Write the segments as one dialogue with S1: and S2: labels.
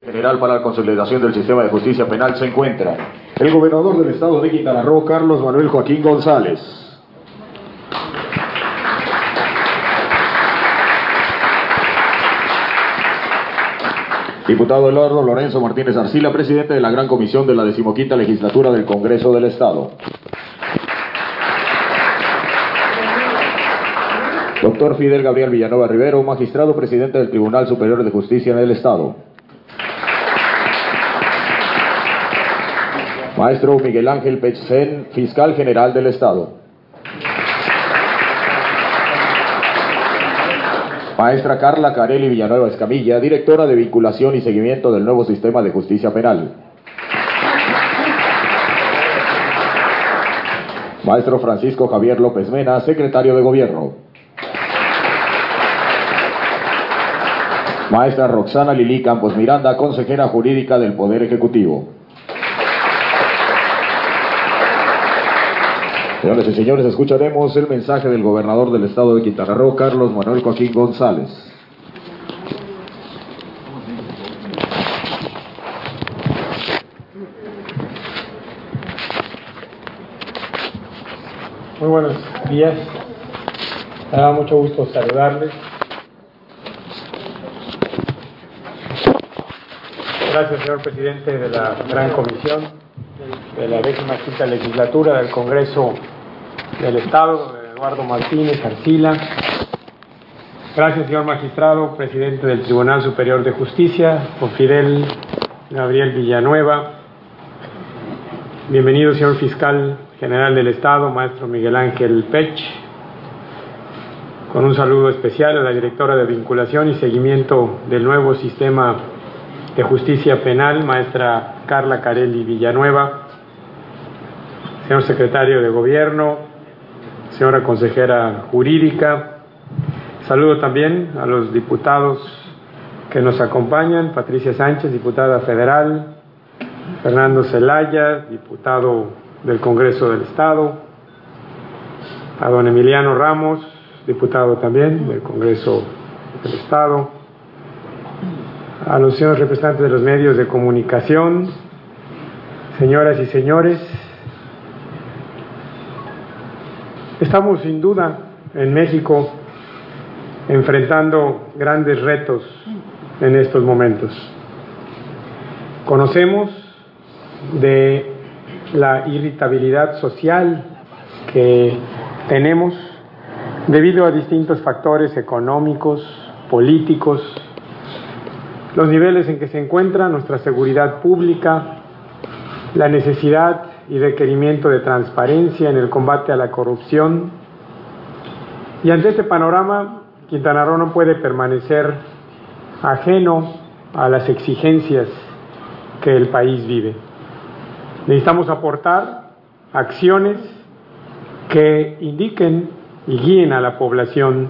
S1: General para la consolidación del sistema de justicia penal se encuentra el gobernador del estado de Quintana Roo, Carlos Manuel Joaquín González. Diputado Eduardo Lorenzo Martínez Arcila, presidente de la Gran Comisión de la Decimoquinta Legislatura del Congreso del Estado. Doctor Fidel Gabriel Villanueva Rivero, magistrado presidente del Tribunal Superior de Justicia en el Estado. Maestro Miguel Ángel Pechsen, fiscal general del Estado. Maestra Carla Carelli Villanueva Escamilla, directora de vinculación y seguimiento del nuevo sistema de justicia penal. Maestro Francisco Javier López Mena, secretario de Gobierno. Maestra Roxana Lili Campos Miranda, consejera jurídica del Poder Ejecutivo. Señores y señores, escucharemos el mensaje del gobernador del estado de Quintana Roo, Carlos Manuel Joaquín González.
S2: Muy buenos días. Me da mucho gusto saludarles. Gracias, señor presidente de la Gran Comisión de la quinta legislatura del Congreso del Estado, Eduardo Martínez Arcila. Gracias, señor magistrado, presidente del Tribunal Superior de Justicia, don Fidel Gabriel Villanueva. Bienvenido, señor fiscal general del Estado, maestro Miguel Ángel Pech. Con un saludo especial a la directora de vinculación y seguimiento del nuevo sistema de justicia penal, maestra Carla Carelli Villanueva, señor secretario de Gobierno, señora consejera jurídica. Saludo también a los diputados que nos acompañan, Patricia Sánchez, diputada federal, Fernando Zelaya, diputado del Congreso del Estado, a don Emiliano Ramos, diputado también del Congreso del Estado, a los señores representantes de los medios de comunicación, señoras y señores, estamos sin duda en México enfrentando grandes retos en estos momentos. Conocemos de la irritabilidad social que tenemos debido a distintos factores económicos, políticos, los niveles en que se encuentra nuestra seguridad pública, la necesidad y requerimiento de transparencia en el combate a la corrupción. Y ante este panorama, Quintana Roo no puede permanecer ajeno a las exigencias que el país vive. Necesitamos aportar acciones que indiquen y guíen a la población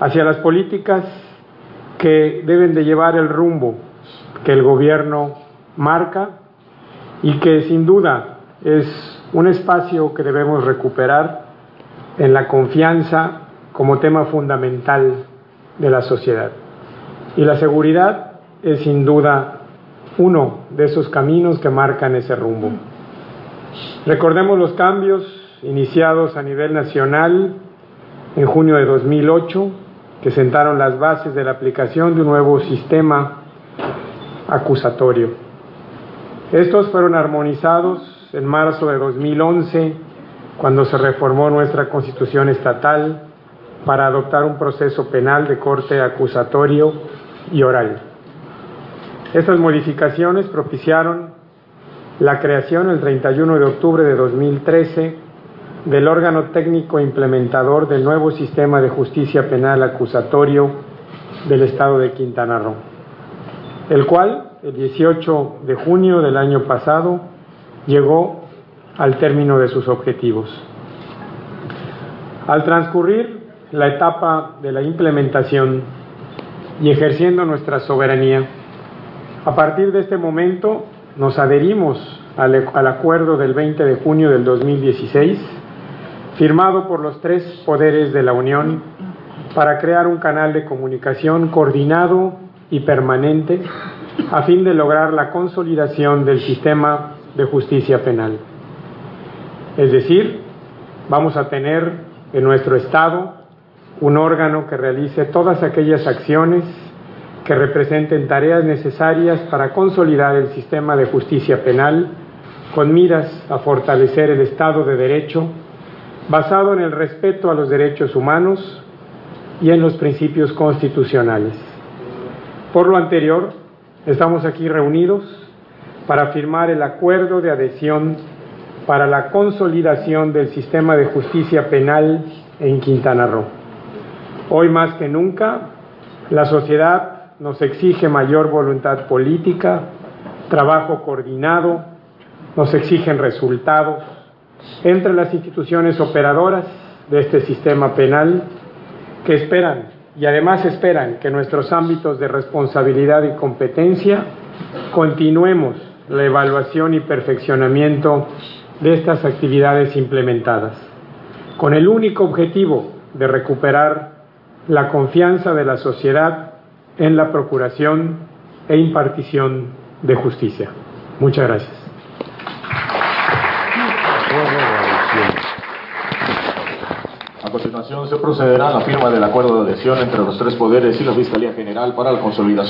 S2: hacia las políticas que deben de llevar el rumbo que el gobierno marca y que sin duda es un espacio que debemos recuperar en la confianza como tema fundamental de la sociedad. Y la seguridad es sin duda uno de esos caminos que marcan ese rumbo. Recordemos los cambios iniciados a nivel nacional en junio de 2008, que sentaron las bases de la aplicación de un nuevo sistema acusatorio. Estos fueron armonizados en marzo de 2011, cuando se reformó nuestra constitución estatal para adoptar un proceso penal de corte acusatorio y oral. Estas modificaciones propiciaron la creación el 31 de octubre de 2013 del órgano técnico implementador del nuevo sistema de justicia penal acusatorio del Estado de Quintana Roo, el cual el 18 de junio del año pasado llegó al término de sus objetivos. Al transcurrir la etapa de la implementación y ejerciendo nuestra soberanía, a partir de este momento nos adherimos al, al, acuerdo del 20 de junio del 2016, firmado por los tres poderes de la Unión para crear un canal de comunicación coordinado y permanente a fin de lograr la consolidación del sistema de justicia penal. Es decir, vamos a tener en nuestro Estado un órgano que realice todas aquellas acciones que representen tareas necesarias para consolidar el sistema de justicia penal con miras a fortalecer el Estado de Derecho basado en el respeto a los derechos humanos y en los principios constitucionales. Por lo anterior, estamos aquí reunidos para firmar el acuerdo de adhesión para la consolidación del sistema de justicia penal en Quintana Roo. Hoy más que nunca, la sociedad nos exige mayor voluntad política, trabajo coordinado, nos exigen resultados entre las instituciones operadoras de este sistema penal que esperan y además esperan que nuestros ámbitos de responsabilidad y competencia continuemos la evaluación y perfeccionamiento de estas actividades implementadas, con el único objetivo de recuperar la confianza de la sociedad en la procuración e impartición de justicia. Muchas gracias.
S1: A continuación se procederá a la firma del acuerdo de adhesión entre los tres poderes y la Fiscalía General para la consolidación